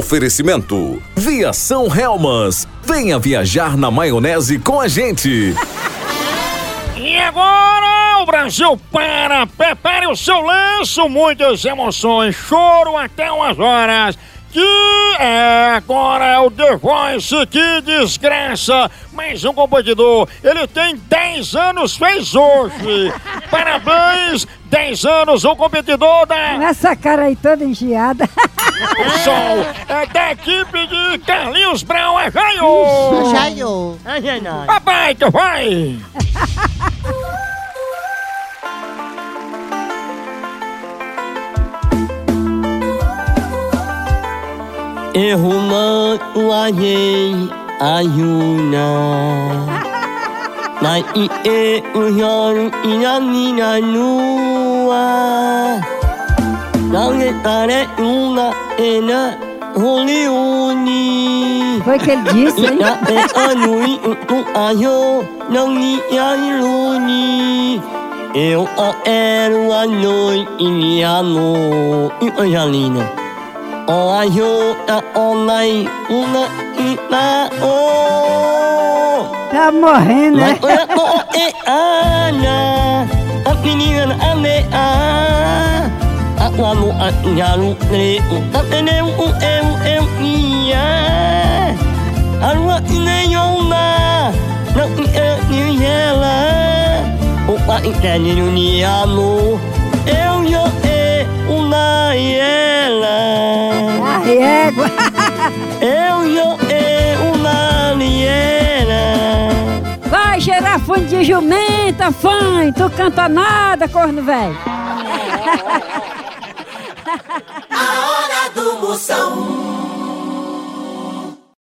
Oferecimento: Viação Helmas. Venha viajar na maionese com a gente. E agora o Brasil para! Prepare o seu lenço, muitas emoções, choro até umas horas. Que é agora é o The Voice, que desgraça! Mais um competidor, ele tem 10 anos, fez hoje! Parabéns! 10 anos, o competidor da Essa cara aí toda engiada. o Sol, é da equipe de Carlinhos Brown, é Jaio! Jaiô. Papai, tu vai! Erruma uajei ayuna Nai i e na nua Nange tare una ena holiuni Foi o que ele disse, hein? E anui u ayo nang ni yairuni Eu a eru a noi i amo i oialina O ayo na onai una i na o. Tá morrendo, né? o e ana A menina a A wano a nyaru ne u A ene u e u e u ia Arua ine yona Na i e ni yela O a i te ni ni amo Eu yo e una yela A régua. Eu yo e uma liera Vai cheirar fundo de jumenta, fã. Tu canta nada, corno velho. A hora do Moção.